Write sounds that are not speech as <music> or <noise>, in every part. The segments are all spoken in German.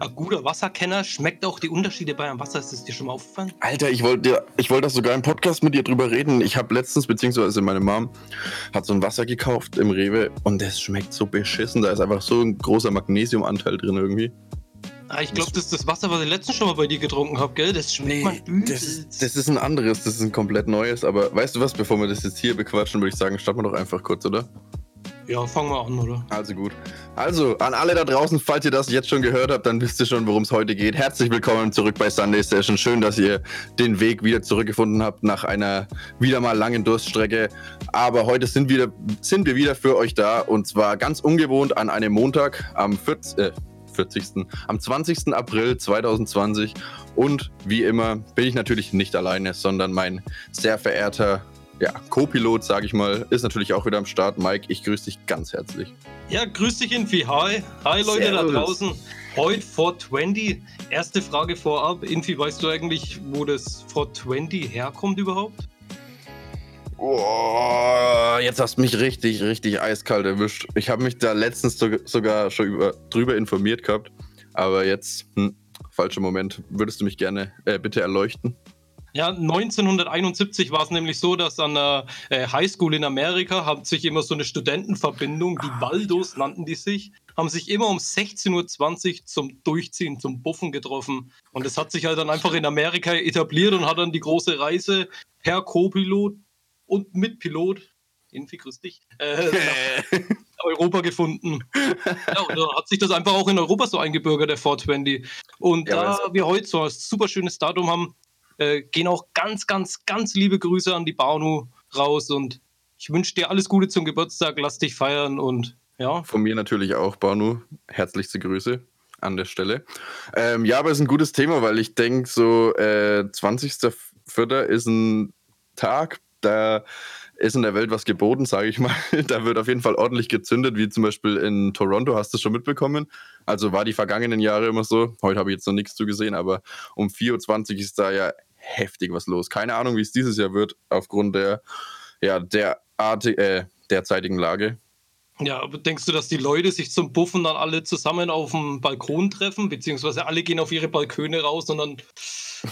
Ein guter Wasserkenner schmeckt auch die Unterschiede bei einem Wasser. Ist das dir schon mal aufgefallen? Alter, ich wollte ich wollte das sogar im Podcast mit dir drüber reden. Ich habe letztens, beziehungsweise meine Mom hat so ein Wasser gekauft im Rewe und das schmeckt so beschissen. Da ist einfach so ein großer Magnesiumanteil drin irgendwie. Ah, ich glaube, das ist das Wasser, was ich letztens schon mal bei dir getrunken habe, gell? Das schmeckt man das, ist- das ist ein anderes, das ist ein komplett neues. Aber weißt du was, bevor wir das jetzt hier bequatschen, würde ich sagen, starten wir doch einfach kurz, oder? Ja, fangen wir an, oder? Also gut. Also, an alle da draußen, falls ihr das jetzt schon gehört habt, dann wisst ihr schon, worum es heute geht. Herzlich willkommen zurück bei Sunday Session. Schön, dass ihr den Weg wieder zurückgefunden habt nach einer wieder mal langen Durststrecke. Aber heute sind, wieder, sind wir wieder für euch da und zwar ganz ungewohnt an einem Montag am 40, äh, 40. am 20. April 2020. Und wie immer bin ich natürlich nicht alleine, sondern mein sehr verehrter ja, Co-Pilot, sage ich mal, ist natürlich auch wieder am Start. Mike, ich grüße dich ganz herzlich. Ja, grüß dich, Infi. Hi. Hi, Leute Servus. da draußen. Heute 420. Erste Frage vorab. Infi, weißt du eigentlich, wo das 420 herkommt überhaupt? Oh, jetzt hast du mich richtig, richtig eiskalt erwischt. Ich habe mich da letztens so, sogar schon über, drüber informiert gehabt. Aber jetzt, hm, falscher Moment. Würdest du mich gerne äh, bitte erleuchten? Ja, 1971 war es nämlich so, dass an der äh, Highschool in Amerika hat sich immer so eine Studentenverbindung, die Waldos nannten die sich, haben sich immer um 16.20 Uhr zum Durchziehen, zum Buffen getroffen. Und das hat sich halt dann einfach in Amerika etabliert und hat dann die große Reise per Co-Pilot und mit Pilot, Infi, grüß dich, äh, <laughs> Europa gefunden. Ja, da hat sich das einfach auch in Europa so eingebürgert, der 420. Und Ja, da wir heute so ein super schönes Datum haben, äh, gehen auch ganz, ganz, ganz liebe Grüße an die Banu raus und ich wünsche dir alles Gute zum Geburtstag, lass dich feiern und ja. Von mir natürlich auch, Banu. Herzlichste Grüße an der Stelle. Ähm, ja, aber es ist ein gutes Thema, weil ich denke, so äh, 20.04. ist ein Tag, da ist in der Welt was geboten, sage ich mal. <laughs> Da wird auf jeden Fall ordentlich gezündet, wie zum Beispiel in Toronto, hast du es schon mitbekommen. Also war die vergangenen Jahre immer so. Heute habe ich jetzt noch nichts zu gesehen, aber um 4.20 Uhr ist da ja heftig was los. Keine Ahnung, wie es dieses Jahr wird, aufgrund der, ja, der Arti äh, derzeitigen Lage. Ja, aber denkst du, dass die Leute sich zum Buffen dann alle zusammen auf dem Balkon treffen, beziehungsweise alle gehen auf ihre Balkone raus und dann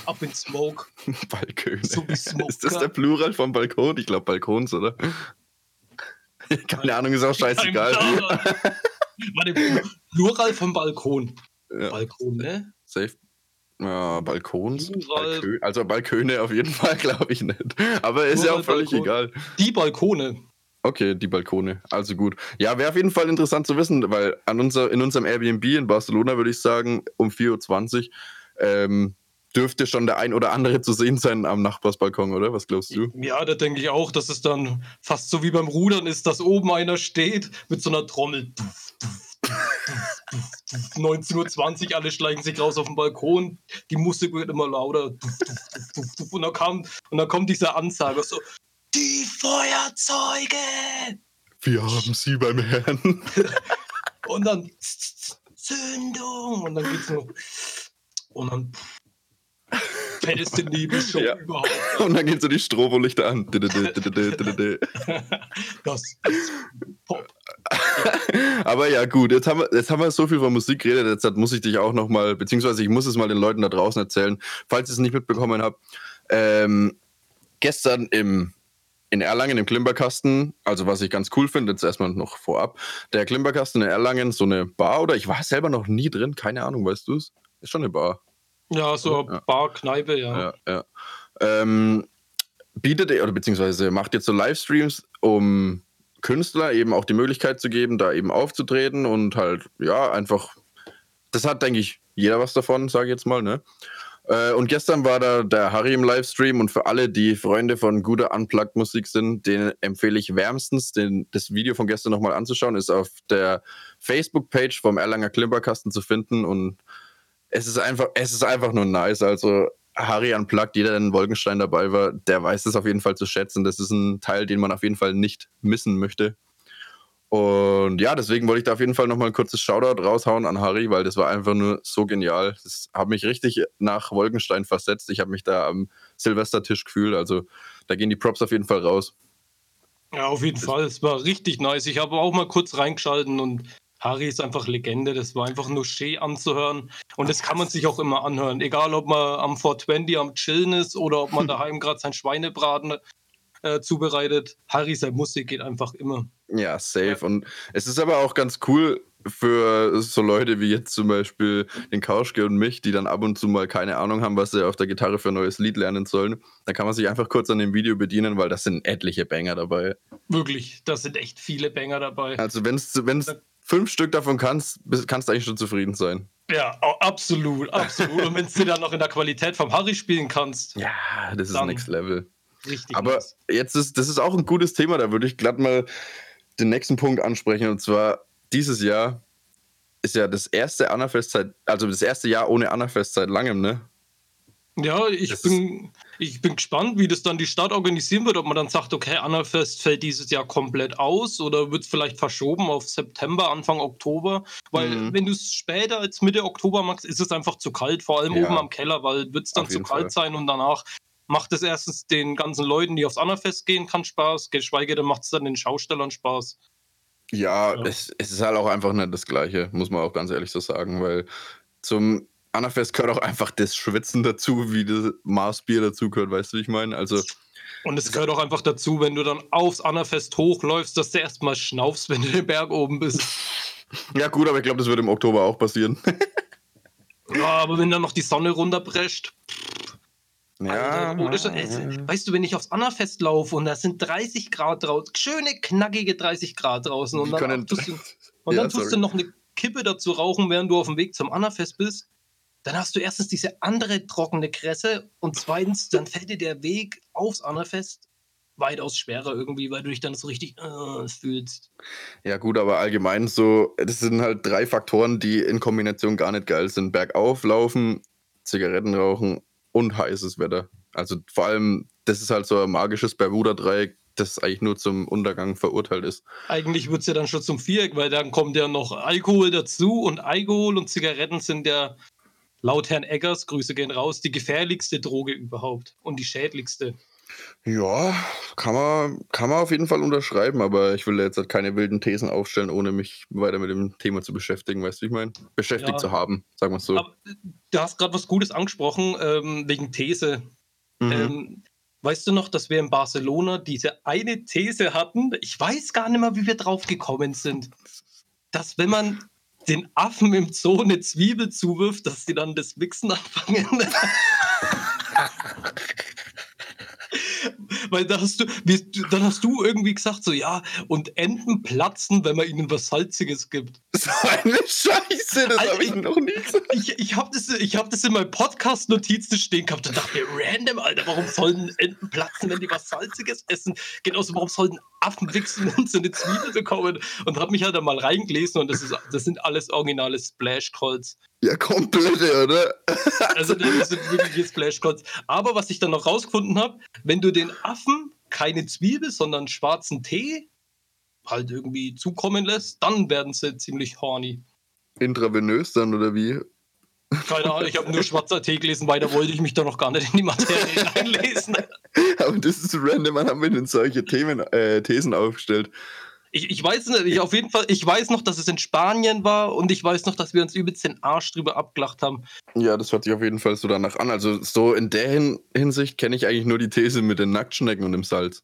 ab in Smoke? <laughs> Balkone. So wie Smoker. Ist das der Plural vom Balkon? Ich glaube Balkons, oder? <laughs> Keine Ahnung, ist auch scheißegal. <laughs> Warte, Plural vom Balkon. Ja, Balkon, ne? safe. Ja, Balkons. Balkö also Balköne auf jeden Fall, glaube ich nicht. Aber ist ja Plural auch völlig Balkon. egal. Die Balkone. Okay, die Balkone. Also gut. Ja, wäre auf jeden Fall interessant zu wissen, weil an unser, in unserem Airbnb in Barcelona würde ich sagen, um 4.20 Uhr ähm, dürfte schon der ein oder andere zu sehen sein am Nachbarsbalkon, oder? Was glaubst du? Ja, da denke ich auch, dass es dann fast so wie beim Rudern ist, dass oben einer steht mit so einer Trommel. 19.20 Uhr, alle schleichen sich raus auf den Balkon, die Musik wird immer lauter. Und dann, kam, und dann kommt dieser Ansager so, Feuerzeuge! Wir haben sie beim Herrn. <laughs> Und dann Zündung! Und dann geht's noch. Und dann fällst den Nebelshow Ja. überhaupt. <laughs> Und dann gehen so die Strobolichter an. Das ist Pop. <laughs> Aber ja, gut, jetzt haben, wir, jetzt haben wir so viel von Musik geredet, jetzt muss ich dich auch nochmal, beziehungsweise ich muss es mal den Leuten da draußen erzählen, falls ihr es nicht mitbekommen habt. Ähm, gestern im, in Erlangen im Klimperkasten, also was ich ganz cool finde, jetzt erstmal noch vorab, der Klimperkasten in Erlangen, so eine Bar, oder ich war selber noch nie drin, keine Ahnung, weißt du es? Ist schon eine Bar. Ja, so Ja. Bar, Kneipe, ja. Ja, ja. Ähm, bietet oder beziehungsweise macht jetzt so Livestreams, um Künstler eben auch die Möglichkeit zu geben, da eben aufzutreten und halt, ja, einfach, das hat, denke ich, jeder was davon, sage ich jetzt mal, ne? Äh, Und gestern war da der Harry im Livestream und für alle, die Freunde von guter Unplugged-Musik sind, den empfehle ich wärmstens, den, das Video von gestern nochmal anzuschauen. Ist auf der Facebook-Page vom Erlanger Klimperkasten zu finden und es ist einfach, es ist einfach nur nice. Also Harry Unplugged, jeder, der in Wolkenstein dabei war, der weiß es auf jeden Fall zu schätzen. Das ist ein Teil, den man auf jeden Fall nicht missen möchte. Und ja, deswegen wollte ich da auf jeden Fall nochmal ein kurzes Shoutout raushauen an Harry, weil das war einfach nur so genial. Das hat mich richtig nach Wolkenstein versetzt. Ich habe mich da am Silvestertisch gefühlt. Also da gehen die Props auf jeden Fall raus. Ja, auf jeden Fall. Es war richtig nice. Ich habe auch mal kurz reingeschalten und Harry ist einfach Legende. Das war einfach nur schön anzuhören. Und das kann man sich auch immer anhören. Egal, ob man am 420 am Chillen ist oder ob man daheim gerade sein Schweinebraten äh, zubereitet. Harry, seine Musik geht einfach immer. Ja, safe. Und es ist aber auch ganz cool für so Leute wie jetzt zum Beispiel den Kauschke und mich, die dann ab und zu mal keine Ahnung haben, was sie auf der Gitarre für ein neues Lied lernen sollen. Da kann man sich einfach kurz an dem Video bedienen, weil das sind etliche Banger dabei. Wirklich, da sind echt viele Banger dabei. Also wenn es fünf Stück davon kannst, kannst du eigentlich schon zufrieden sein. Ja, absolut, absolut. und wenn du dann noch in der Qualität vom Harry spielen kannst. Ja, das ist Next Level. Richtig. Aber nice. jetzt ist, das ist auch ein gutes Thema, da würde ich glatt mal den nächsten Punkt ansprechen. Und zwar, dieses Jahr ist ja das erste Annafest seit, also das erste Jahr ohne Annafest seit langem, ne? Ja, ich bin, ich bin gespannt, wie das dann die Stadt organisieren wird, ob man dann sagt, okay, Annafest fällt dieses Jahr komplett aus oder wird es vielleicht verschoben auf September, Anfang Oktober. Weil mhm. wenn du es später als Mitte Oktober machst, ist es einfach zu kalt, vor allem ja. oben am Keller, weil wird es dann zu kalt Fall. sein und danach macht es erstens den ganzen Leuten, die aufs Annafest gehen, kann Spaß, geschweige denn macht es dann den Schaustellern Spaß. Ja, ja. Es, es, ist halt auch einfach nicht das Gleiche, muss man auch ganz ehrlich so sagen, weil zum Annafest gehört auch einfach das Schwitzen dazu, wie das Maßbier dazu gehört, weißt du, wie ich meine? Also. Und es gehört auch einfach dazu, wenn du dann aufs Annafest hochläufst, dass du erstmal schnaufst, wenn du den Berg oben bist. Ja, gut, aber ich glaube, das wird im Oktober auch passieren. ja, aber wenn dann noch die Sonne runterprescht. Ja, Alter, ja, Weißt du, wenn ich aufs Annafest laufe und da sind 30 Grad draußen, schöne, knackige 30 Grad draußen und dann, tust, du, <laughs> und dann tust du noch eine Kippe dazu rauchen, während du auf dem Weg zum Annafest bist, dann hast du erstens diese andere trockene Kresse und zweitens, dann fällt dir der Weg aufs Annafest weitaus schwerer irgendwie, weil du dich dann so richtig äh, fühlst. Ja, gut, aber allgemein so, das sind halt drei Faktoren, die in Kombination gar nicht geil sind. Bergauf laufen, Zigaretten rauchen und heißes Wetter. Also vor allem, das ist halt so ein magisches Bermuda-Dreieck, das eigentlich nur zum Untergang verurteilt ist. Eigentlich wird es ja dann schon zum Viereck, weil dann kommt ja noch Alkohol dazu und Alkohol und Zigaretten sind ja laut Herrn Eggers, Grüße gehen raus, die gefährlichste Droge überhaupt und die schädlichste. Ja, kann man, kann man auf jeden Fall unterschreiben, aber ich will jetzt halt keine wilden Thesen aufstellen, ohne mich weiter mit dem Thema zu beschäftigen, weißt du, wie ich meine? Beschäftigt ja, zu haben, sagen wir es so. Aber, du hast gerade was Gutes angesprochen, ähm, wegen These. Mhm. Ähm, weißt du noch, dass wir in Barcelona diese eine These hatten? Ich weiß gar nicht mehr, wie wir drauf gekommen sind. Dass wenn man den Affen im Zoo eine Zwiebel zuwirft, dass sie dann das Wichsen anfangen. <laughs> <laughs> Weil da hast du, dann hast du irgendwie gesagt, so ja, und Enten platzen, wenn man ihnen was Salziges gibt. So eine Scheiße, das habe ich noch nie gesagt. Ich, ich habe das, hab das in meinem Podcast-Notizen stehen gehabt und dachte mir, random, Alter, warum sollen Enten platzen, wenn die was Salziges essen? Genauso, warum sollten Affen wichsen, wenn sie eine Zwiebel bekommen? Und habe mich halt da mal reingelesen und das, ist, das sind alles originale Splash-Calls. Ja, komplette, oder? also das sind wirkliche Splash-Calls. Aber was ich dann noch rausgefunden habe, wenn du den Affen keine Zwiebel, sondern schwarzen Tee halt irgendwie zukommen lässt, dann werden sie ziemlich horny. Intravenös dann, oder wie? Keine Ahnung, ich habe nur schwarzer Tee gelesen, weiter wollte ich mich da noch gar nicht in die Materie <laughs> einlesen. Aber das ist random, man haben wir denn solche Themen, äh, Thesen aufgestellt. Ich, ich weiß nicht, ich auf jeden Fall, ich weiß noch, dass es in Spanien war und ich weiß noch, dass wir uns übelst den Arsch drüber abgelacht haben. Ja, das hört sich auf jeden Fall so danach an. Also so in der Hinsicht kenne ich eigentlich nur die These mit den Nacktschnecken und dem Salz.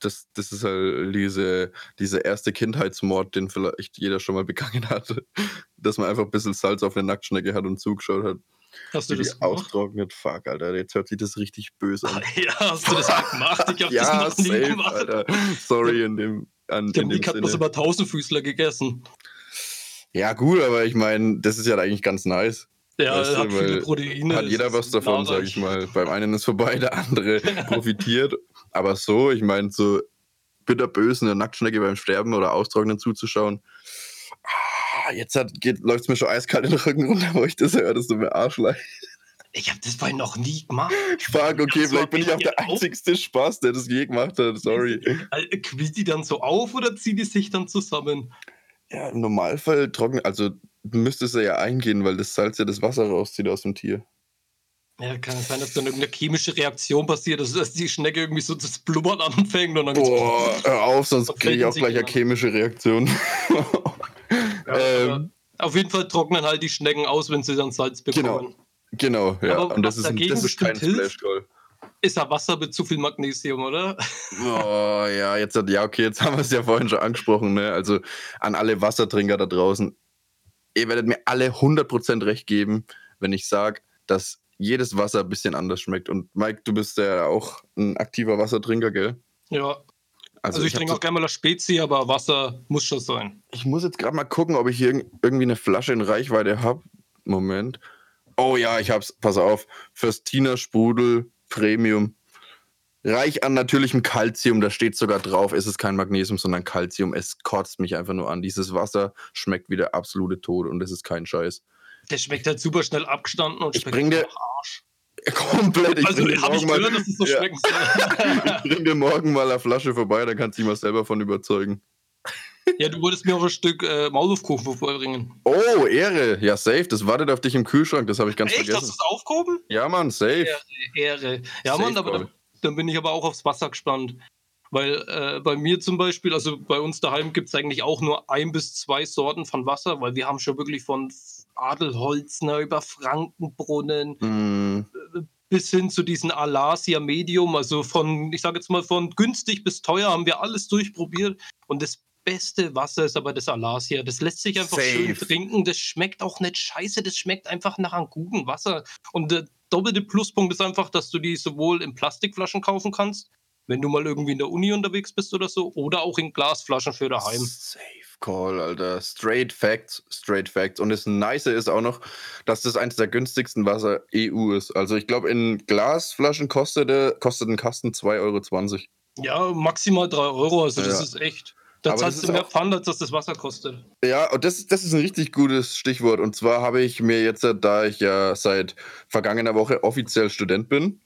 Das, das ist halt diese, dieser erste Kindheitsmord, den vielleicht jeder schon mal begangen hatte. <laughs> Dass man einfach ein bisschen Salz auf eine Nacktschnecke hat und zugeschaut hat. Hast du das gemacht? austrocknet? Fuck, Alter, jetzt hört sich das richtig böse an. <laughs> ja, hast du das gemacht? Ich hab <laughs> ja, das noch nie safe, gemacht. Alter. Sorry in dem an, Der Nick hat bloß immer Tausendfüßler gegessen. Ja, gut, aber ich meine, das ist ja eigentlich ganz nice. Ja, weißt hat viele Proteine. Hat jeder was davon, sage ich mal. Beim einen ist vorbei, <laughs> der andere profitiert. Aber so, ich meine, so bitterbös eine Nacktschnecke beim Sterben oder Austrocknen zuzuschauen. Ah, jetzt läuft es mir schon eiskalt in den Rücken runter, wo ich das höre, das ist so mir Arschlein. Ich habe das bei noch nie gemacht. <laughs> Frage, okay, vielleicht bin ich auch der einzigste Spaß, der das je gemacht hat. Sorry. Äh, quillt die dann so auf oder ziehen die sich dann zusammen? Ja, im Normalfall trocken, also müsste es ja eingehen, weil das Salz ja das Wasser rauszieht aus dem Tier. Ja, kann es sein, dass dann irgendeine chemische Reaktion passiert, also dass die Schnecke irgendwie so das Blubbern anfängt und dann Boah, hör auf, sonst kriege ich auch gleich eine chemische Reaktion. ja, <laughs> ähm, auf jeden Fall trocknen halt die Schnecken aus, wenn sie dann Salz bekommen. Genau, genau ja. Aber und das ist, dagegen das ist kein Splash-Goal. Ist ja Wasser mit zu viel Magnesium, oder? Oh, ja, jetzt hat, ja, okay, jetzt <laughs> haben wir es ja vorhin schon angesprochen, ne? Also an alle Wassertrinker da draußen. Ihr werdet mir alle 100% recht geben, wenn ich sage, dass jedes Wasser ein bisschen anders schmeckt. Und Mike, du bist ja auch ein aktiver Wassertrinker, gell? Ja. Also, also ich, ich trinke auch gerne mal das Spezi, aber Wasser muss schon sein. Ich muss jetzt gerade mal gucken, ob ich hier irgendwie eine Flasche in Reichweite habe. Moment. Oh ja, ich hab's. Pass auf. Fürstina Sprudel Premium. Reich an natürlichem Kalzium, da steht sogar drauf, es ist kein Magnesium, sondern Kalzium. Es kotzt mich einfach nur an. Dieses Wasser schmeckt wie der absolute Tod und es ist kein Scheiß. Der schmeckt halt super schnell abgestanden und ich schmeckt bring dir Arsch. <laughs> Komplett. Ich also habe ich gehört, dass es so ja. schmecken soll. <laughs> ich bring dir morgen mal eine Flasche vorbei, dann kannst du dich mal selber von überzeugen. Ja, du wolltest mir auch ein Stück äh, Maulwurfkuchen vorbringen. Oh, Ehre. Ja, safe. Das wartet auf dich im Kühlschrank. Das habe ich ganz Echt? vergessen. Hast du es aufgehoben? Ja, Mann, safe. Ehre. Ehre. Ja, safe Mann, aber dann, dann, bin ich aber auch aufs Wasser gespannt. Weil äh, bei mir zum Beispiel, also bei uns daheim gibt es eigentlich auch nur ein bis zwei Sorten von Wasser, weil wir haben schon wirklich von Adelholzner über Frankenbrunnen mm. bis hin zu diesen Alasia Medium, also von, ich sage jetzt mal, von günstig bis teuer haben wir alles durchprobiert. Und das beste Wasser ist aber das Alasia. Das lässt sich einfach Safe. schön trinken. Das schmeckt auch nicht scheiße. Das schmeckt einfach nach einem guten Wasser. Und der doppelte Pluspunkt ist einfach, dass du die sowohl in Plastikflaschen kaufen kannst, wenn du mal irgendwie in der Uni unterwegs bist oder so, oder auch in Glasflaschen für daheim. Safe Call, Alter. Straight Facts, straight Facts. Und das Nice ist auch noch, dass das eines der günstigsten Wasser EU ist. Also ich glaube, in Glasflaschen kostet, kostet ein Kasten 2,20 Euro. Ja, maximal 3 Euro. Also das ja. ist echt. Da zahlst du mehr Pfand, als dass das Wasser kostet. Ja, und das, das ist ein richtig gutes Stichwort. Und zwar habe ich mir jetzt, da ich ja seit vergangener Woche offiziell Student bin,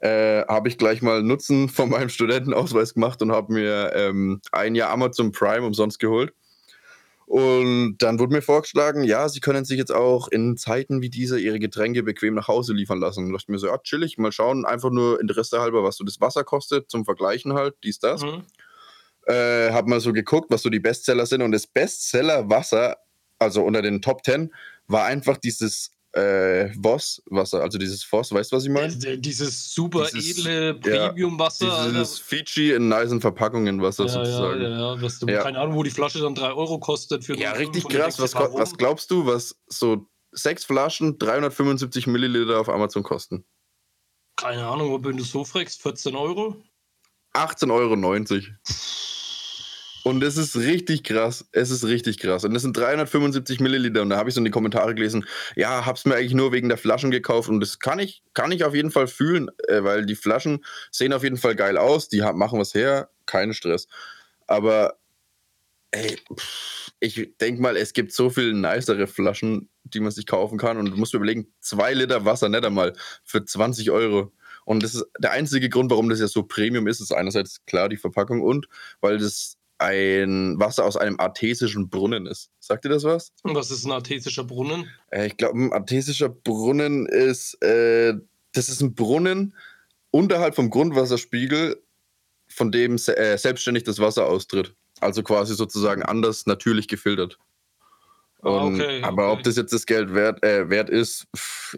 äh, habe ich gleich mal Nutzen <laughs> von meinem Studentenausweis gemacht und habe mir ähm, ein Jahr Amazon Prime umsonst geholt. Und dann wurde mir vorgeschlagen, ja, Sie können sich jetzt auch in Zeiten wie dieser Ihre Getränke bequem nach Hause liefern lassen. Und dachte mir so, ja, chillig, mal schauen, einfach nur Interesse halber, was so das Wasser kostet, zum Vergleichen halt, dies, das. Mhm äh, habe mal so geguckt, was so die Bestseller sind. Und das Bestseller-Wasser, also unter den Top 10, war einfach dieses äh, Voss-Wasser, also dieses Voss, weißt du, was ich meine? Dieses super dieses, edle Premium-Wasser. Ja, dieses Fiji in nicen Verpackungen Wasser ja, sozusagen. Ja, ja. Du, ja. Keine Ahnung, wo die Flasche dann 3 Euro kostet. Für ja, richtig krass. Was, was glaubst du, was so sechs Flaschen 375 Milliliter auf Amazon kosten? Keine Ahnung, wenn du so fragst, 14 Euro? 18,90 Euro. <laughs> Und es ist richtig krass. Es ist richtig krass. Und das sind 375 Milliliter. Und da habe ich so in die Kommentare gelesen, ja, hab's mir eigentlich nur wegen der Flaschen gekauft. Und das kann ich, kann ich auf jeden Fall fühlen, äh, weil die Flaschen sehen auf jeden Fall geil aus. Die machen was her. Kein Stress. Aber ey, ich denke mal, es gibt so viel nicere Flaschen, die man sich kaufen kann. Und du musst mir überlegen, zwei Liter Wasser nicht einmal für 20 Euro. Und das ist der einzige Grund, warum das ja so Premium ist, ist einerseits klar die Verpackung und weil das ein Wasser aus einem artesischen Brunnen ist. Sagt ihr das was? Und was ist ein artesischer Brunnen? Äh, ich glaube, ein artesischer Brunnen ist, äh, das ist ein Brunnen unterhalb vom Grundwasserspiegel, von dem se äh, selbstständig das Wasser austritt. Also quasi sozusagen anders natürlich gefiltert. Ah, Und, okay, aber ob das jetzt das Geld wert, äh, wert ist,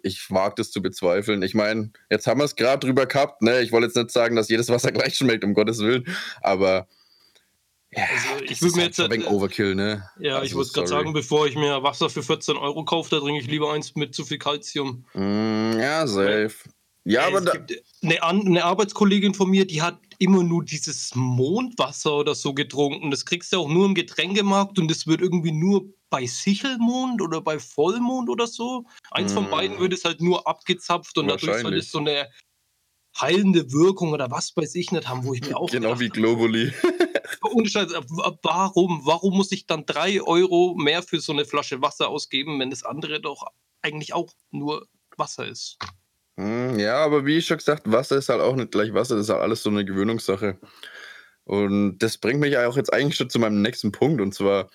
ich mag das zu bezweifeln. Ich meine, jetzt haben wir es gerade drüber gehabt. Ne? Ich wollte jetzt nicht sagen, dass jedes Wasser <laughs> gleich schmeckt, um Gottes Willen. Aber ja, also ich würde mir halt jetzt. Ein Overkill, ne? Ja, also, ich würde gerade sagen, bevor ich mir Wasser für 14 Euro kaufe, da trinke ich lieber eins mit zu viel Kalzium. Mm, ja, safe. Ja, aber da eine, eine, Arbeitskollegin von mir, die hat immer nur dieses Mondwasser oder so getrunken. Das kriegst du auch nur im Getränkemarkt und das wird irgendwie nur bei Sichelmond oder bei Vollmond oder so. Eins mm. von beiden wird es halt nur abgezapft und dadurch soll es so eine heilende Wirkung oder was weiß ich nicht haben, wo ich mir auch. Genau wie Globuli. <laughs> <laughs> ohne Scheiß, warum? Warum muss ich dann drei Euro mehr für so eine Flasche Wasser ausgeben, wenn das andere doch eigentlich auch nur Wasser ist? Hm, ja, aber wie ich schon gesagt, Wasser ist halt auch nicht gleich Wasser, das ist halt alles so eine Gewöhnungssache. Und das bringt mich auch jetzt eigentlich schon zu meinem nächsten Punkt. Und zwar,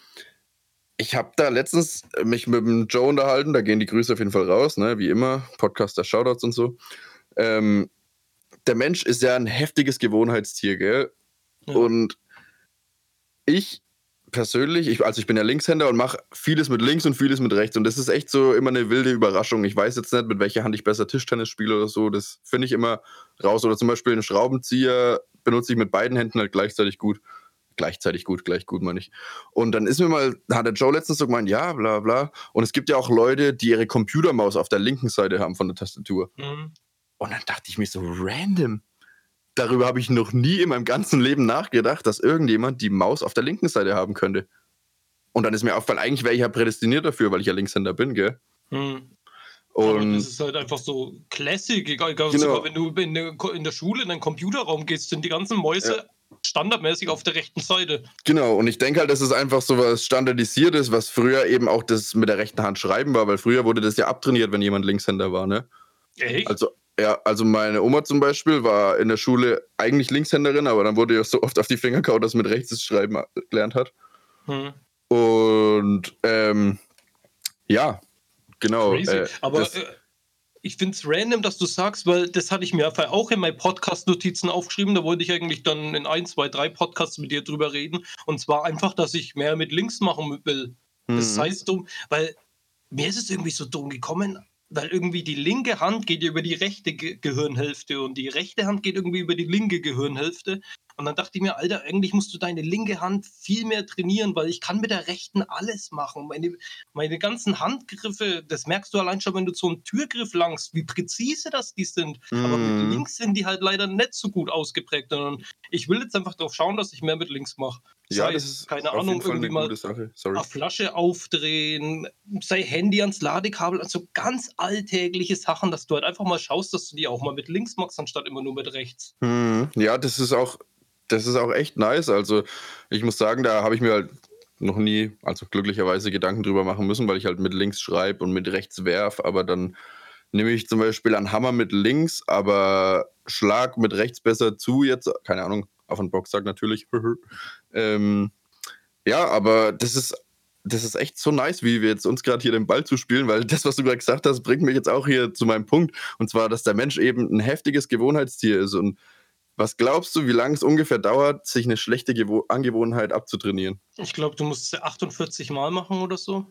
ich habe da letztens mich mit dem Joe unterhalten, da gehen die Grüße auf jeden Fall raus, ne? wie immer, Podcaster, Shoutouts und so. Ähm, der Mensch ist ja ein heftiges Gewohnheitstier, gell? Ja. Und ich persönlich, ich, also ich bin ja Linkshänder und mache vieles mit links und vieles mit rechts. Und das ist echt so immer eine wilde Überraschung. Ich weiß jetzt nicht, mit welcher Hand ich besser Tischtennis spiele oder so. Das finde ich immer raus. Oder zum Beispiel einen Schraubenzieher benutze ich mit beiden Händen halt gleichzeitig gut. Gleichzeitig gut, gleich gut, meine ich. Und dann ist mir mal, hat der Joe letztens so gemeint, ja, bla bla. Und es gibt ja auch Leute, die ihre Computermaus auf der linken Seite haben von der Tastatur. Mhm. Und dann dachte ich mir so, random darüber habe ich noch nie in meinem ganzen Leben nachgedacht, dass irgendjemand die Maus auf der linken Seite haben könnte. Und dann ist mir aufgefallen, eigentlich wäre ich ja prädestiniert dafür, weil ich ja Linkshänder bin, gell? Hm. Und das ist halt einfach so Classic, egal, genau. sogar wenn du in der, in der, Schule in einen Computerraum gehst, sind die ganzen Mäuse ja. standardmäßig auf der rechten Seite. Genau, und ich denke halt, dass es einfach so was Standardisiertes, was früher eben auch das mit der rechten Hand schreiben war, weil früher wurde das ja abtrainiert, wenn jemand Linkshänder war, ne? Echt? Also ja, also meine Oma zum Beispiel war in der Schule eigentlich Linkshänderin, aber dann wurde ihr so oft auf die Finger gehauen, dass sie mit rechts das Schreiben gelernt hat. Hm. Und ähm, ja, genau. Äh, aber das, äh, ich finde es random, dass du sagst, weil das hatte ich mir auch in meinen Podcast-Notizen aufgeschrieben. Da wollte ich eigentlich dann in ein, zwei, drei Podcasts mit dir drüber reden. Und zwar einfach, dass ich mehr mit links machen will. Mhm. Das heißt dumm, weil mir ist es irgendwie so dumm gekommen weil irgendwie die linke Hand geht über die rechte Ge Gehirnhälfte und die rechte Hand geht irgendwie über die linke Gehirnhälfte. Und dann dachte ich mir, Alter, eigentlich musst du deine linke Hand viel mehr trainieren, weil ich kann mit der rechten alles machen. Meine, meine ganzen Handgriffe, das merkst du allein schon, wenn du so einen Türgriff langst, wie präzise das die sind. Mm. Aber mit mhm. links sind die halt leider nicht so gut ausgeprägt. Und ich will jetzt einfach darauf schauen, dass ich mehr mit links mache. Ja, das ist keine Ahnung, irgendwie mal eine Flasche aufdrehen, sei Handy ans Ladekabel, also ganz alltägliche Sachen, dass du halt einfach mal schaust, dass du die auch mal mit links machst, anstatt immer nur mit rechts. Hm, ja, das ist auch, das ist auch echt nice. Also ich muss sagen, da habe ich mir halt noch nie, also glücklicherweise Gedanken drüber machen müssen, weil ich halt mit links schreibe und mit rechts werf, aber dann nehme ich zum Beispiel einen Hammer mit links, aber schlag mit rechts besser zu jetzt, keine Ahnung, auf den Boxsack natürlich. <laughs> ähm, ja, aber das ist, das ist echt so nice, wie wir jetzt uns gerade hier den Ball zu spielen, weil das, was du gerade gesagt hast, bringt mich jetzt auch hier zu meinem Punkt. Und zwar, dass der Mensch eben ein heftiges Gewohnheitstier ist. Und was glaubst du, wie lange es ungefähr dauert, sich eine schlechte Gewo Angewohnheit abzutrainieren? Ich glaube, du musst es 48 Mal machen oder so.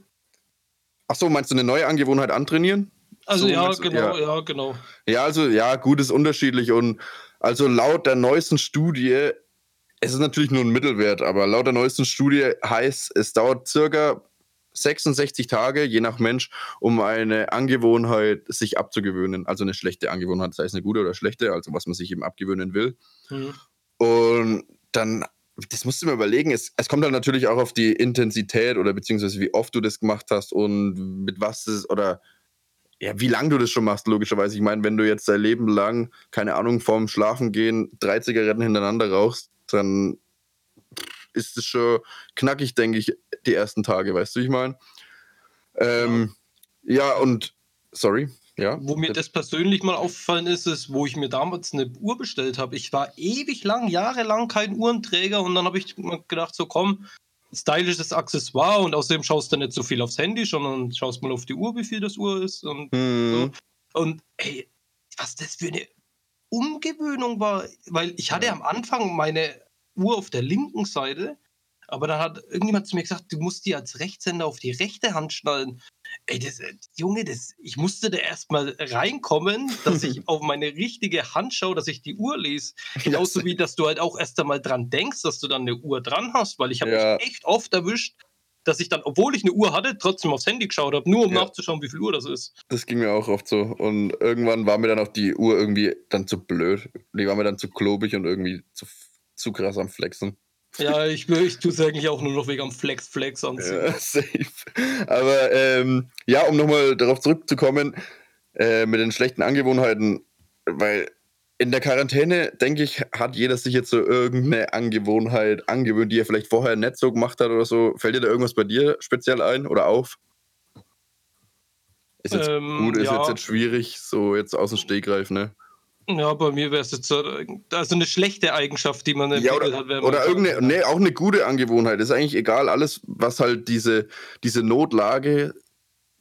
Ach so, meinst du eine neue Angewohnheit antrainieren? Also so, ja, genau, ja. ja, genau. Ja, also ja, gut ist unterschiedlich und also laut der neuesten Studie, es ist natürlich nur ein Mittelwert, aber laut der neuesten Studie heißt, es dauert circa 66 Tage, je nach Mensch, um eine Angewohnheit sich abzugewöhnen. Also eine schlechte Angewohnheit, sei es eine gute oder schlechte, also was man sich eben abgewöhnen will. Mhm. Und dann, das musst du mir überlegen, es, es kommt dann natürlich auch auf die Intensität oder beziehungsweise wie oft du das gemacht hast und mit was es oder ja, wie lange du das schon machst, logischerweise. Ich meine, wenn du jetzt dein Leben lang, keine Ahnung, vorm Schlafengehen drei Zigaretten hintereinander rauchst, dann ist es schon knackig, denke ich, die ersten Tage, weißt du, ich meine? Ähm, ja. ja, und sorry. Ja, wo mir das persönlich mal aufgefallen ist, ist, wo ich mir damals eine Uhr bestellt habe. Ich war ewig lang, jahrelang kein Uhrenträger und dann habe ich gedacht, so komm, stylisches Accessoire und außerdem schaust du nicht so viel aufs Handy, sondern schaust mal auf die Uhr, wie viel das Uhr ist und mhm. so. Und ey, was das für eine Umgewöhnung war, weil ich hatte am Anfang meine Uhr auf der linken Seite aber dann hat irgendjemand zu mir gesagt, du musst die als Rechtshänder auf die rechte Hand schnallen. Ey, das, äh, Junge, das, ich musste da erstmal reinkommen, dass ich <laughs> auf meine richtige Hand schaue, dass ich die Uhr lese. Genauso wie, dass du halt auch erst einmal dran denkst, dass du dann eine Uhr dran hast, weil ich habe ja. mich echt oft erwischt, dass ich dann, obwohl ich eine Uhr hatte, trotzdem aufs Handy geschaut habe, nur um ja. nachzuschauen, wie viel Uhr das ist. Das ging mir auch oft so. Und irgendwann war mir dann auch die Uhr irgendwie dann zu blöd. Die war mir dann zu klobig und irgendwie zu, zu krass am Flexen. Ja, ich, ich tue es eigentlich auch nur noch wegen am Flex Flex anziehen. Ja, <laughs> safe. Aber ähm, ja, um nochmal darauf zurückzukommen, äh, mit den schlechten Angewohnheiten, weil in der Quarantäne, denke ich, hat jeder sich jetzt so irgendeine Angewohnheit angewöhnt, die er vielleicht vorher nicht so gemacht hat oder so. Fällt dir da irgendwas bei dir speziell ein oder auf? Ist jetzt Ähm, gut, ist ja. jetzt, jetzt schwierig, so jetzt aus dem Stegreif, ne? Ja, bei mir wäre es jetzt so, also eine schlechte Eigenschaft, die man Ja, entwickelt oder, hat. wäre oder irgendeine, nee, auch eine gute Angewohnheit. Ist eigentlich egal, alles, was halt diese, diese Notlage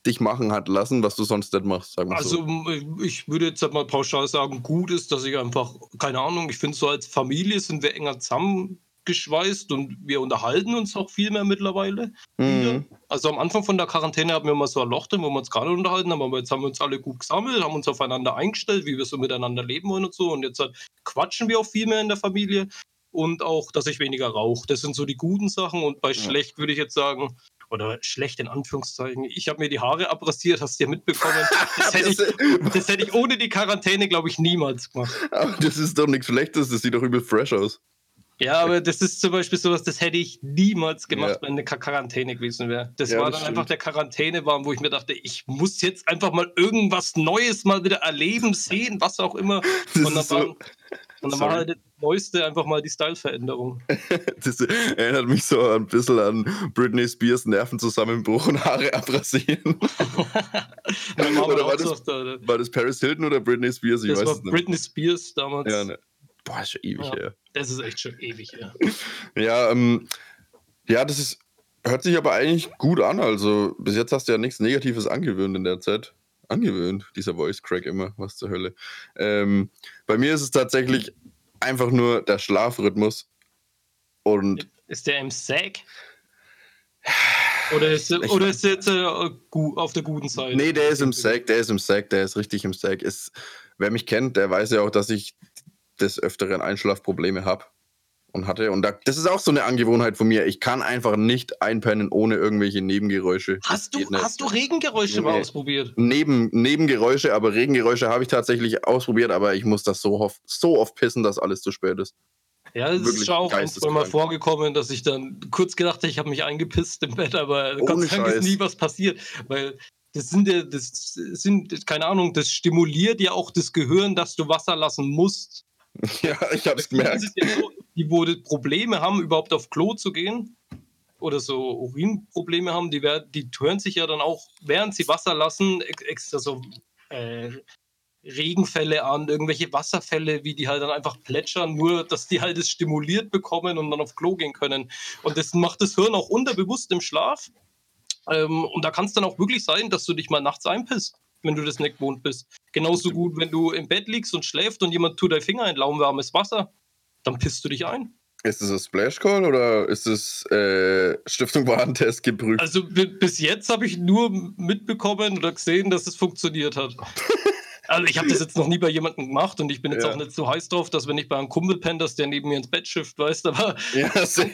dich machen hat lassen, was du sonst nicht machst, sagen wir Also so. ich würde jetzt halt mal pauschal sagen, gut ist, dass ich einfach, keine Ahnung, ich finde so als Familie sind wir enger zusammengeschweißt und wir unterhalten uns auch viel mehr mittlerweile. Mhm. Also am Anfang von der Quarantäne haben wir mal so ein Loch drin, wo wir uns gerade unterhalten haben, aber jetzt haben wir uns alle gut gesammelt, haben uns aufeinander eingestellt, wie wir so miteinander leben wollen und so. Und jetzt halt quatschen wir auch viel mehr in der Familie und auch, dass ich weniger rauche. Das sind so die guten Sachen und bei schlecht würde ich jetzt sagen, oder schlecht in Anführungszeichen, ich habe mir die Haare abrasiert, hast du ja mitbekommen. Das hätte ich, <laughs> das hätte ich ohne die Quarantäne, glaube ich, niemals gemacht. Aber das ist doch nichts Schlechtes, das sieht doch übel fresh aus. Ja, aber das ist zum Beispiel sowas, das hätte ich niemals gemacht, Ja. wenn eine Quarantäne gewesen wäre. Das Ja, war das dann einfach stimmt. der Quarantänewarm, wo ich mir dachte, ich muss jetzt einfach mal irgendwas Neues mal wieder erleben, sehen, was auch immer. <laughs> Das Und dann, so- war, und dann war halt das Neueste einfach mal die Style-Veränderung. <laughs> Das erinnert mich so ein bisschen an Britney Spears Nervenzusammenbruch und Haare abrasieren. <laughs> War das-. War das Paris Hilton oder Britney Spears? Ich das weiß war es nicht. Britney Spears damals. Ja, ne. Boah, ist schon ewig Ja. her. Das ist echt schon ewig her. <laughs> Ja, ähm, ja, das ist, hört sich aber eigentlich gut an. Also bis jetzt hast du ja nichts Negatives angewöhnt in der Zeit. Angewöhnt, dieser Voice Crack immer, was zur Hölle. Ähm, bei mir ist es tatsächlich einfach nur der Schlafrhythmus. Und Ist der im Sack? Oder ist, oder ist er jetzt äh, auf der guten Seite? nee, der ist im Sack, der ist im Sack, der ist richtig im Sack. Ist, wer mich kennt, der weiß ja auch, dass ich des Öfteren Einschlafprobleme habe und hatte. Und da, das ist auch so eine Angewohnheit von mir. Ich kann einfach nicht einpennen ohne irgendwelche Nebengeräusche. Hast Das du, hast du Regengeräusche mal Nee. ausprobiert? Neben, Nebengeräusche, aber Regengeräusche habe ich tatsächlich ausprobiert, aber ich muss das so oft, so oft pissen, dass alles zu spät ist. Ja, es ist schon auch ein, zwei Mal vorgekommen, dass ich dann kurz gedacht habe, ich habe mich eingepisst im Bett, aber Gott Ohne sei Dank ist nie was passiert, weil das sind ja, das sind, keine Ahnung, das stimuliert ja auch das Gehirn, dass du Wasser lassen musst. <laughs> Ja, ich habe es Viele gemerkt. die, die Probleme haben, überhaupt auf Klo zu gehen oder so Urinprobleme haben, die, werden, die hören sich ja dann auch, während sie Wasser lassen, ex- extra so äh, Regenfälle an, irgendwelche Wasserfälle, wie die halt dann einfach plätschern, nur dass die halt es stimuliert bekommen und dann auf Klo gehen können. Und das macht das Hirn auch unterbewusst im Schlaf. Ähm, und da kann es dann auch wirklich sein, dass du dich mal nachts einpisst, wenn du das nicht gewohnt bist. Genauso gut, wenn du im Bett liegst und schläfst und jemand tut dein Finger in lauwarmes Wasser, dann pisst du dich ein. Ist das ein Splash Call oder ist es äh, Stiftung Warentest geprüft? Also bi- bis jetzt habe ich nur mitbekommen oder gesehen, dass es funktioniert hat. <laughs> Also ich habe das jetzt noch nie bei jemandem gemacht und ich bin jetzt Ja. auch nicht so heiß drauf, dass wenn ich bei einem Kumpel penne, dass der neben mir ins Bett schifft, weißt du, aber ja, <laughs> safe.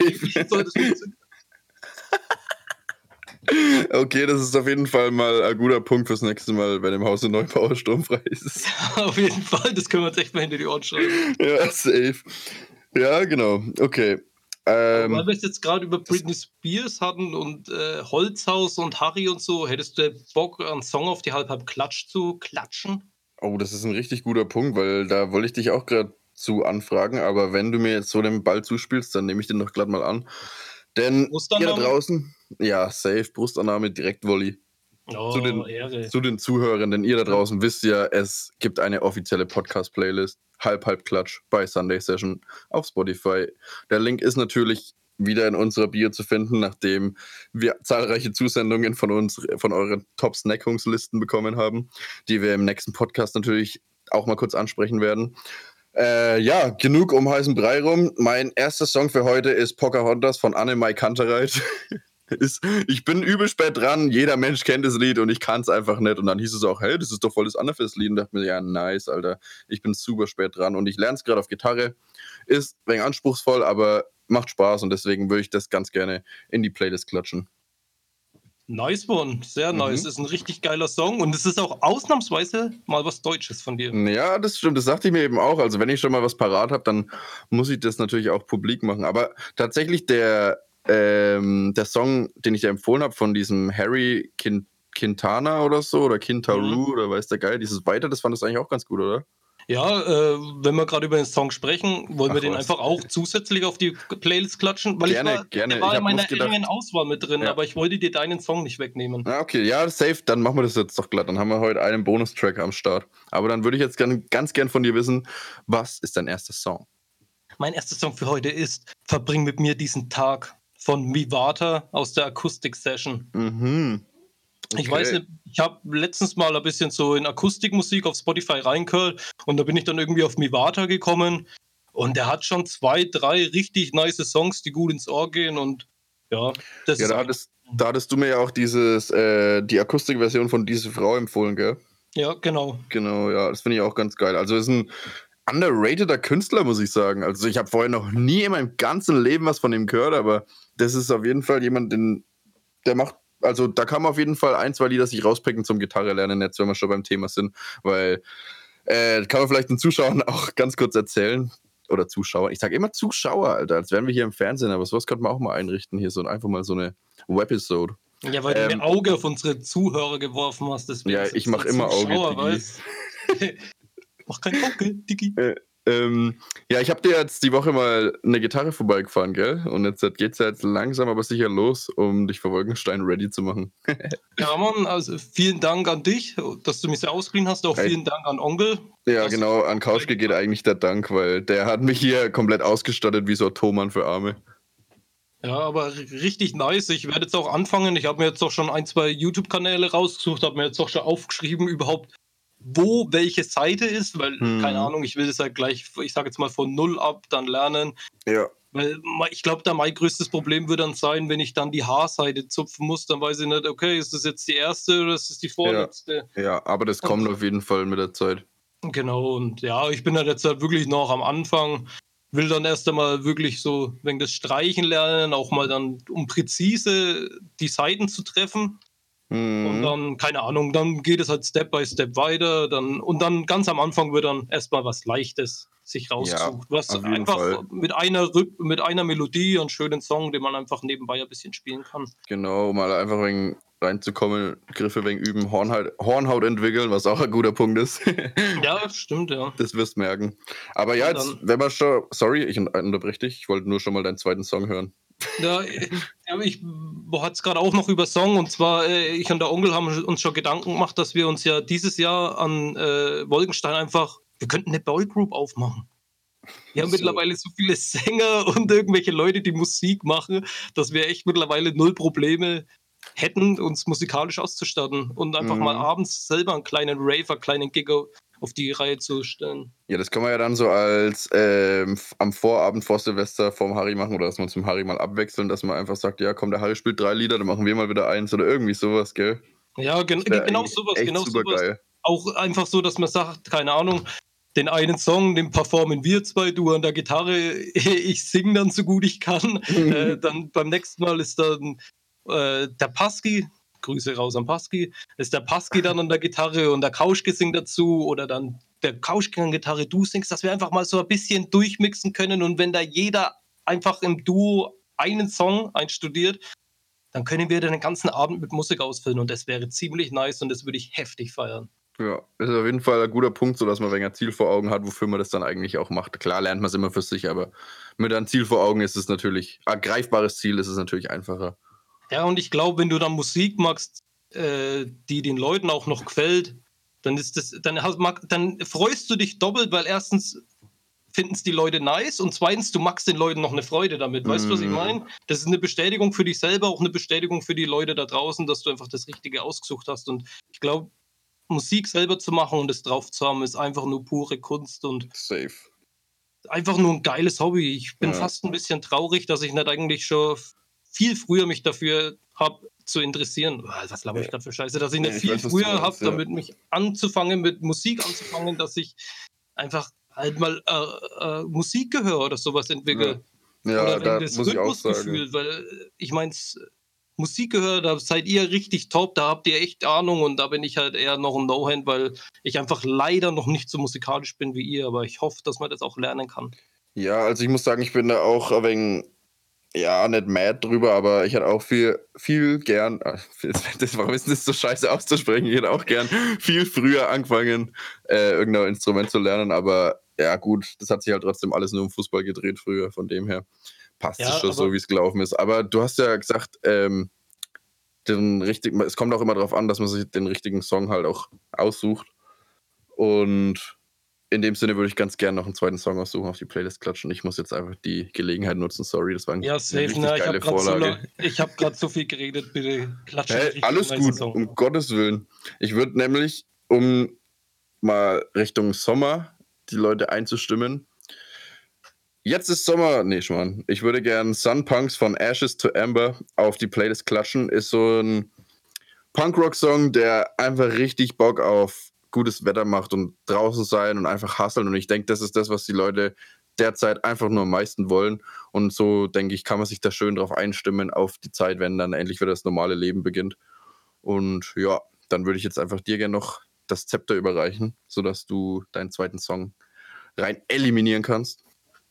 soll das funktionieren? Okay, das ist auf jeden Fall mal ein guter Punkt fürs nächste Mal, wenn im Hause Neubauer sturmfrei ist. <laughs> auf jeden Fall, das können wir uns echt mal hinter die Ohren schreiben. ja, safe. Ja, genau. Okay. Weil Ähm, wir es jetzt gerade über Britney Spears hatten und äh, Holzhaus und Harry und so, hättest du Bock, einen Song auf die Halb-Halb Klatsch zu klatschen? oh, das ist ein richtig guter Punkt, weil da wollte ich dich auch gerade zu anfragen, aber wenn du mir jetzt so den Ball zuspielst, dann nehme ich den doch glatt mal an. Denn ihr da draußen, ja, safe, Brustannahme, direkt Volley. Oh, Zu den- Ehre. Zu den Zuhörern, denn ihr da draußen wisst ja, es gibt eine offizielle Podcast-Playlist, Halb Halb Klatsch bei Sunday Session auf Spotify. Der Link ist natürlich wieder in unserer Bio zu finden, nachdem wir zahlreiche Zusendungen von uns, von euren Top-Snackungslisten bekommen haben, die wir im nächsten Podcast natürlich auch mal kurz ansprechen werden. Äh, ja, genug um heißen Brei rum. Mein erster Song für heute ist Pocahontas von Annemai Kantereit. <laughs> ist, ich bin übel spät dran, jeder Mensch kennt das Lied und ich kann es einfach nicht. Und dann hieß es auch, hey, das ist doch voll das Anafest-Lied. Und dachte mir, ja, nice, Alter. Ich bin super spät dran und ich lerne es gerade auf Gitarre. Ist ein wenig anspruchsvoll, aber macht Spaß und deswegen würde ich das ganz gerne in die Playlist klatschen. Nice one, sehr Mhm. nice. Ist ein richtig geiler Song und es ist auch ausnahmsweise mal was Deutsches von dir. Ja, das stimmt, das sagte ich mir eben auch. Also, wenn ich schon mal was parat habe, dann muss ich das natürlich auch publik machen. Aber tatsächlich der, ähm, der Song, den ich dir empfohlen habe, von diesem Harry Quin- Quintana oder so, oder Kintaru Mhm. oder weiß der Geil, dieses Weiter, das fand ich eigentlich auch ganz gut, oder? Ja, äh, wenn wir gerade über den Song sprechen, wollen Ach, wir den was? einfach auch zusätzlich auf die Playlist klatschen? Weil gerne, ich war, gerne. Der war in meiner engen Auswahl mit drin, ja. aber ich wollte dir deinen Song nicht wegnehmen. Ah, okay, ja, safe, dann machen wir das jetzt doch glatt. Dann haben wir heute einen Bonustrack am Start. Aber dann würde ich jetzt gern, ganz gern von dir wissen, was ist dein erster Song? Mein erster Song für heute ist Verbring mit mir diesen Tag von Vivata aus der Akustik-Session. Mhm. Okay. Ich weiß nicht, ich habe letztens mal ein bisschen so in Akustikmusik auf Spotify reingehört und da bin ich dann irgendwie auf Mivata gekommen und der hat schon zwei, drei richtig nice Songs, die gut ins Ohr gehen und ja, das ja, ist. Da hattest, da hattest du mir ja auch dieses, äh, die Akustikversion von Diese Frau empfohlen, gell? Ja, genau. Genau, ja, das finde ich auch ganz geil. Also ist ein underrateder Künstler, muss ich sagen. Also ich habe vorher noch nie in meinem ganzen Leben was von ihm gehört, aber das ist auf jeden Fall jemand, den, der macht also da kann man auf jeden Fall ein, zwei Lieder sich rauspicken zum Gitarre lernen, jetzt wenn wir schon beim Thema sind, weil äh, kann man vielleicht den Zuschauern <laughs> auch ganz kurz erzählen. Oder Zuschauer. Ich sage immer Zuschauer, Alter, als wären wir hier im Fernsehen, aber sowas könnte man auch mal einrichten, hier so einfach mal so eine Wepisode. Ja, weil ähm, du ein Auge auf unsere Zuhörer geworfen hast. Ja, ich mache immer Auge. <laughs> Mach kein Auge, Digi. Äh, ähm, ja, ich habe dir jetzt die Woche mal eine Gitarre vorbeigefahren, gell? Und jetzt geht es ja jetzt langsam aber sicher los, um dich für Wolkenstein ready zu machen. <laughs> ja, Mann, also vielen Dank an dich, dass du mich so ausgeliehen hast. Auch hey. vielen Dank an Onkel. Ja, genau, an Kauschke geht eigentlich der Dank, weil der hat mich hier komplett ausgestattet wie so ein Thomann für Arme. Ja, aber richtig nice. Ich werde jetzt auch anfangen. Ich habe mir jetzt auch schon ein, zwei YouTube-Kanäle rausgesucht, habe mir jetzt auch schon aufgeschrieben, überhaupt wo welche Seite ist, weil, hm. keine Ahnung, ich will das halt gleich, ich sage jetzt mal von null ab dann lernen. Ja. Weil ich glaube, da mein größtes Problem wird dann sein, wenn ich dann die Haarseite zupfen muss, dann weiß ich nicht, okay, ist das jetzt die erste oder ist das die vorletzte? Ja, ja aber das kommt und, auf jeden Fall mit der Zeit. Genau, und ja, ich bin halt jetzt halt wirklich noch am Anfang, will dann erst einmal wirklich so wegen das Streichen lernen, auch mal dann, um präzise die Seiten zu treffen. Mhm. Und dann, keine Ahnung, dann geht es halt Step by Step weiter. Dann, und dann ganz am Anfang wird dann erstmal was Leichtes sich rausgesucht. Ja, was einfach Fall. mit einer, mit einer Melodie und schönen Song, den man einfach nebenbei ein bisschen spielen kann. Genau, mal einfach wegen reinzukommen, Griffe wegen üben, Hornhaut, Hornhaut entwickeln, was auch ein guter Punkt ist. <laughs> ja, stimmt, ja. Das wirst du merken. Aber ja, jetzt, wenn man schon, sorry, ich unterbreche dich, ich wollte nur schon mal deinen zweiten Song hören. <laughs> Ja, ich hatte es gerade auch noch über Song und zwar, äh, ich und der Onkel haben uns schon Gedanken gemacht, dass wir uns ja dieses Jahr an äh, Wolkenstein einfach, wir könnten eine Boygroup aufmachen. Wir haben so. mittlerweile so viele Sänger <laughs> und irgendwelche Leute, die Musik machen, dass wir echt mittlerweile null Probleme hätten, uns musikalisch auszustatten und einfach mhm. mal abends selber einen kleinen Raver, kleinen Gigger auf die Reihe zu stellen. Ja, das kann man ja dann so als ähm, am Vorabend vor Silvester vorm Harry machen oder dass man zum Harry mal abwechseln, dass man einfach sagt, ja komm, der Harry spielt drei Lieder, dann machen wir mal wieder eins oder irgendwie sowas, gell? Ja, gen genau sowas, genau sowas. Geil. Auch einfach so, dass man sagt, keine Ahnung, den einen Song, den performen wir zwei, du an der Gitarre, <laughs> ich singe dann so gut ich kann. <laughs> äh, dann beim nächsten Mal ist dann äh, der Pasky, Grüße raus an Pasky, ist der Pasky dann an der Gitarre und der Kauschke singt dazu oder dann der Kauschke an Gitarre, du singst, dass wir einfach mal so ein bisschen durchmixen können und wenn da jeder einfach im Duo einen Song einstudiert, dann können wir den ganzen Abend mit Musik ausfüllen und das wäre ziemlich nice und das würde ich heftig feiern. Ja, ist auf jeden Fall ein guter Punkt, so dass man ein Ziel vor Augen hat, wofür man das dann eigentlich auch macht. Klar lernt man es immer für sich, aber mit einem Ziel vor Augen ist es natürlich, ein greifbares Ziel ist es natürlich einfacher. Ja, und ich glaube, wenn du dann Musik magst, äh, die den Leuten auch noch gefällt, dann ist das, dann, hast, dann freust du dich doppelt, weil erstens finden es die Leute nice und zweitens, du machst den Leuten noch eine Freude damit. Weißt du, mm. was ich mhm. meine? Das ist eine Bestätigung für dich selber, auch eine Bestätigung für die Leute da draußen, dass du einfach das Richtige ausgesucht hast. Und ich glaube, Musik selber zu machen und es drauf zu haben, ist einfach nur pure Kunst und Safe. einfach nur ein geiles Hobby. Ich bin ja. fast ein bisschen traurig, dass ich nicht eigentlich schon viel früher mich dafür habe zu interessieren. Was laber ich gerade für Scheiße, dass ich nicht ja, viel weiß, früher habe, ja. damit mich anzufangen, mit Musik anzufangen, dass ich einfach halt mal äh, äh, Musik gehöre oder sowas entwickle. Ja, ja oder da das muss Rhythmusgefühl, ich weil ich meine, Musik gehört, da seid ihr richtig top, da habt ihr echt Ahnung und da bin ich halt eher noch ein No-Hand, weil ich einfach leider noch nicht so musikalisch bin wie ihr, aber ich hoffe, dass man das auch lernen kann. Ja, also ich muss sagen, ich bin da auch ein wenig ja, nicht mad drüber, aber ich hätte auch viel, viel gern, äh, das, <laughs> warum ist das so scheiße auszusprechen? Ich hätte auch gern viel früher angefangen, äh, irgendein Instrument zu lernen, aber ja, gut, das hat sich halt trotzdem alles nur um Fußball gedreht früher, von dem her passt ja, es schon so, wie es gelaufen ist. Aber du hast ja gesagt, ähm, den richtigen, es kommt auch immer darauf an, dass man sich den richtigen Song halt auch aussucht. Und in dem Sinne würde ich ganz gerne noch einen zweiten Song aussuchen, auf die Playlist klatschen. Ich muss jetzt einfach die Gelegenheit nutzen. Sorry, das war ein ja, safe, eine na, geile ich Vorlage. So, ich habe gerade so viel geredet, bitte klatschen. Hey, alles gut, Song. um Gottes Willen. Ich würde nämlich, um mal Richtung Sommer die Leute einzustimmen, Jetzt ist Sommer. Nee, Schmarrn. Ich würde gern Sunpunks von Ashes to Amber auf die Playlist klatschen. Ist so ein Punkrock-Song, der einfach richtig Bock auf gutes Wetter macht und draußen sein und einfach hasseln. Und ich denke, das ist das, was die Leute derzeit einfach nur am meisten wollen. Und so, denke ich, kann man sich da schön drauf einstimmen, auf die Zeit, wenn dann endlich wieder das normale Leben beginnt. Und ja, dann würde ich jetzt einfach dir gerne noch das Zepter überreichen, sodass du deinen zweiten Song rein eliminieren kannst.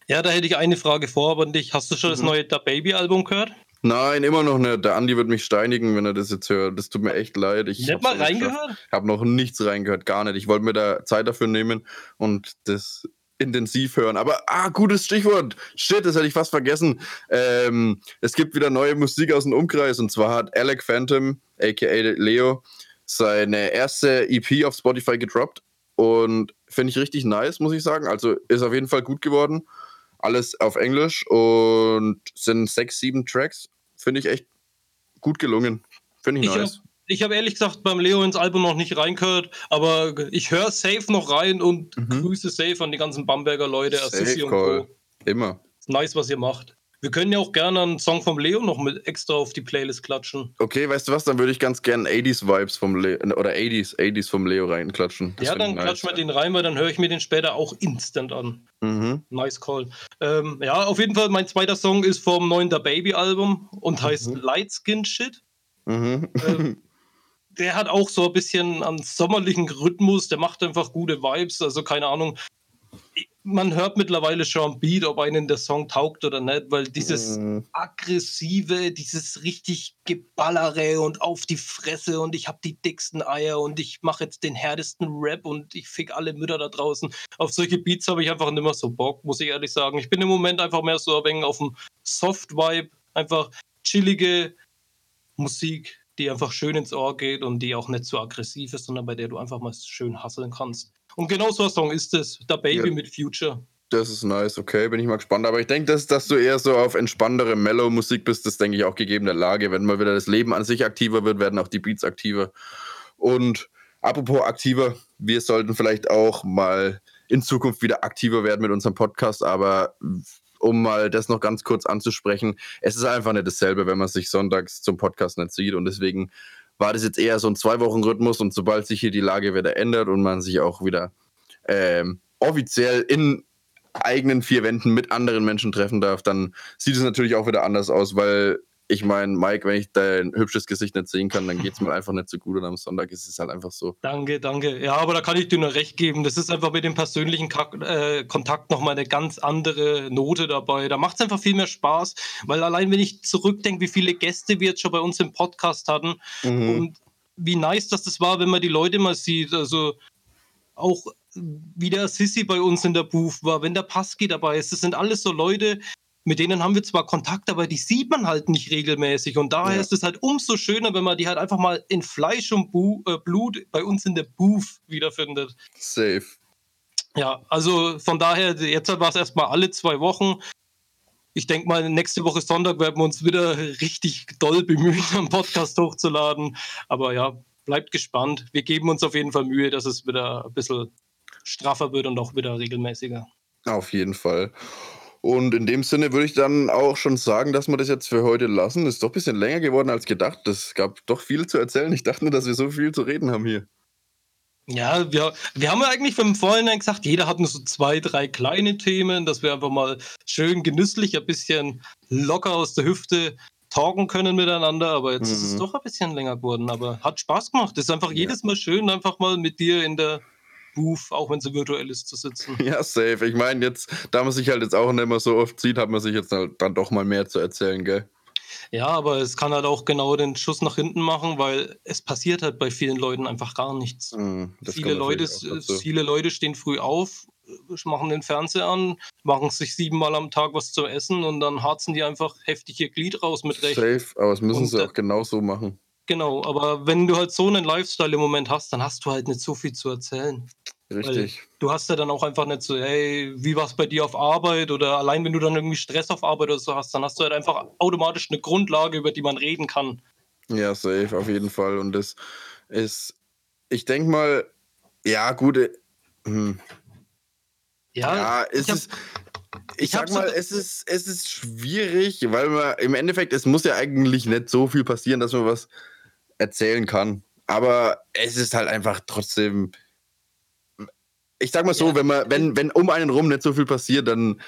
Ja, da hätte ich eine Frage vor aber dich. Hast du schon mhm. das neue Da Baby Album gehört? Nein, immer noch nicht. Der Andi wird mich steinigen, wenn er das jetzt hört. Das tut mir echt leid. Ich nicht mal reingehört? Ich habe noch nichts reingehört, gar nicht. Ich wollte mir da Zeit dafür nehmen und das intensiv hören. Aber, ah, gutes Stichwort. Shit, das hätte ich fast vergessen. Ähm, es gibt wieder neue Musik aus dem Umkreis und zwar hat Alec Phantom, aka Leo, seine erste EP auf Spotify gedroppt und finde ich richtig nice, muss ich sagen. Also ist auf jeden Fall gut geworden. Alles auf Englisch und sind sechs, sieben Tracks. Finde ich echt gut gelungen. Finde ich, ich nice. Hab, ich habe ehrlich gesagt beim Leo ins Album noch nicht reingehört, aber ich höre safe noch rein und mhm. grüße safe an die ganzen Bamberger Leute, Assisi und Co. Immer. Nice, was ihr macht. Wir können ja auch gerne einen Song vom Leo noch mit extra auf die Playlist klatschen. Okay, weißt du was? Dann würde ich ganz gerne 80s Vibes vom Leo oder 80s, 80s vom Leo reinklatschen. Das ja, dann nice. klatschen wir den rein, weil dann höre ich mir den später auch instant an. Mhm. Nice Call. Ähm, ja, auf jeden Fall, mein zweiter Song ist vom neuen Da Baby Album und heißt mhm. Light Skin Shit. Mhm. Ähm, der hat auch so ein bisschen einen sommerlichen Rhythmus, der macht einfach gute Vibes, also keine Ahnung man hört mittlerweile schon am Beat, ob einen der Song taugt oder nicht, weil dieses mm. aggressive, dieses richtig Geballere und auf die Fresse und ich habe die dicksten Eier und ich mache jetzt den härtesten Rap und ich fick alle Mütter da draußen. Auf solche Beats habe ich einfach nicht mehr so Bock, muss ich ehrlich sagen. Ich bin im Moment einfach mehr so ein wenig auf dem Soft-Vibe, einfach chillige Musik, die einfach schön ins Ohr geht und die auch nicht so aggressiv ist, sondern bei der du einfach mal schön hasseln kannst. Und genau so ein Song ist es. Der Baby ja. mit Future. Das ist nice, okay, bin ich mal gespannt. Aber ich denke, dass, dass du eher so auf entspanntere Mellow-Musik bist, das denke ich auch gegeben der Lage. Wenn mal wieder das Leben an sich aktiver wird, werden auch die Beats aktiver. Und apropos aktiver, wir sollten vielleicht auch mal in Zukunft wieder aktiver werden mit unserem Podcast, aber um mal das noch ganz kurz anzusprechen, es ist einfach nicht dasselbe, wenn man sich sonntags zum Podcast nicht sieht und deswegen war das jetzt eher so ein Zwei-Wochen-Rhythmus und sobald sich hier die Lage wieder ändert und man sich auch wieder ähm, offiziell in eigenen vier Wänden mit anderen Menschen treffen darf, dann sieht es natürlich auch wieder anders aus, weil ich meine, Mike, wenn ich dein hübsches Gesicht nicht sehen kann, dann geht es mir einfach nicht so gut und am Sonntag ist es halt einfach so. Danke, danke. Ja, aber da kann ich dir nur recht geben. Das ist einfach mit dem persönlichen Ka äh, Kontakt nochmal eine ganz andere Note dabei. Da macht es einfach viel mehr Spaß, weil allein wenn ich zurückdenke, wie viele Gäste wir jetzt schon bei uns im Podcast hatten mhm. und wie nice dass das war, wenn man die Leute mal sieht. Also auch wie der Sissy bei uns in der Booth war, wenn der Passki dabei ist. Das sind alles so Leute, mit denen haben wir zwar Kontakt, aber die sieht man halt nicht regelmäßig. Und daher ja. ist es halt umso schöner, wenn man die halt einfach mal in Fleisch und Bu äh, Blut bei uns in der Booth wiederfindet. Safe. Ja, also von daher, jetzt war es erstmal alle zwei Wochen. Ich denke mal, nächste Woche Sonntag werden wir uns wieder richtig doll bemühen, einen Podcast hochzuladen. Aber ja, bleibt gespannt. Wir geben uns auf jeden Fall Mühe, dass es wieder ein bisschen straffer wird und auch wieder regelmäßiger. Auf jeden Fall. Und in dem Sinne würde ich dann auch schon sagen, dass wir das jetzt für heute lassen. Ist doch ein bisschen länger geworden als gedacht. Es gab doch viel zu erzählen. Ich dachte nur, dass wir so viel zu reden haben hier. Ja, wir, wir haben ja eigentlich vom Vorhinein gesagt, jeder hat nur so zwei, drei kleine Themen, dass wir einfach mal schön genüsslich, ein bisschen locker aus der Hüfte talken können miteinander. Aber jetzt mhm. ist es mhm. doch ein bisschen länger geworden. Aber hat Spaß gemacht. Ist einfach ja. jedes Mal schön, einfach mal mit dir in der Booth, auch wenn sie virtuell ist, zu sitzen. Ja, safe. Ich meine, jetzt, da man sich halt jetzt auch nicht mehr so oft sieht, hat man sich jetzt halt dann doch mal mehr zu erzählen, gell? Ja, aber es kann halt auch genau den Schuss nach hinten machen, weil es passiert halt bei vielen Leuten einfach gar nichts. Mm, viele, Leute, viele Leute stehen früh auf, machen den Fernseher an, machen sich siebenmal am Tag was zu essen und dann harzen die einfach heftig ihr Glied raus mit Recht. Safe, aber das müssen und, sie auch genau so machen. Genau, aber wenn du halt so einen Lifestyle im Moment hast, dann hast du halt nicht so viel zu erzählen. Richtig. Weil du hast ja dann auch einfach nicht so, hey, wie war es bei dir auf Arbeit oder allein wenn du dann irgendwie Stress auf Arbeit oder so hast, dann hast du halt einfach automatisch eine Grundlage, über die man reden kann. Ja, safe, auf jeden Fall. Und das ist, ich denke mal, ja, gute. Äh, hm. Ja, ja es ich ist. Ich, ich sag mal, so es ist, es ist schwierig, weil man im Endeffekt, es muss ja eigentlich nicht so viel passieren, dass man was erzählen kann. Aber es ist halt einfach trotzdem ich sag mal so, ja. wenn man, wenn, wenn um einen rum nicht so viel passiert, dann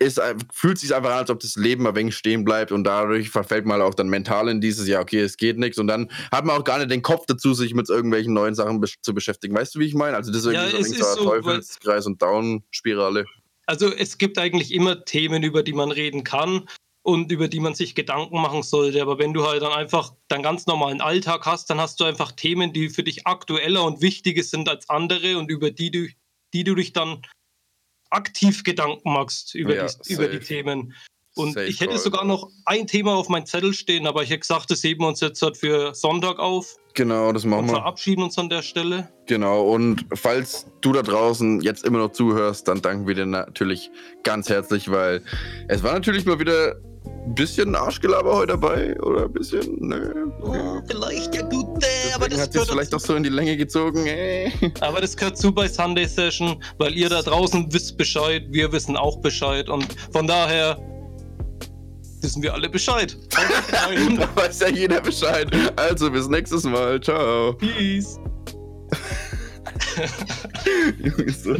ist, fühlt sich einfach an, als ob das Leben ein wenig stehen bleibt und dadurch verfällt man auch dann mental in dieses, ja, okay, es geht nichts und dann hat man auch gar nicht den Kopf dazu, sich mit irgendwelchen neuen Sachen be zu beschäftigen. Weißt du, wie ich meine? Also das ist irgendwie ja, so ein so, Teufelskreis und Down-Spirale. Also es gibt eigentlich immer Themen, über die man reden kann und über die man sich Gedanken machen sollte. Aber wenn du halt dann einfach deinen ganz normalen Alltag hast, dann hast du einfach Themen, die für dich aktueller und wichtiger sind als andere und über die du die du dich dann aktiv Gedanken machst über, ja, die, über die Themen. Und safe ich hätte sogar noch ein Thema auf meinem Zettel stehen, aber ich hätte gesagt, das heben wir uns jetzt halt für Sonntag auf. Genau, das machen und wir. verabschieden uns an der Stelle. Genau, und falls du da draußen jetzt immer noch zuhörst, dann danken wir dir natürlich ganz herzlich, weil es war natürlich mal wieder ein bisschen Arschgelaber heute dabei oder ein bisschen, ne? Oh, vielleicht, ja aber das hat sich vielleicht doch so in die Länge gezogen, ey. Aber das gehört zu bei Sunday Session, weil ihr da draußen wisst Bescheid, wir wissen auch Bescheid und von daher wissen wir alle Bescheid. da <laughs> weiß ja jeder Bescheid. Also bis nächstes Mal. Ciao. Peace. <laughs> Junge, so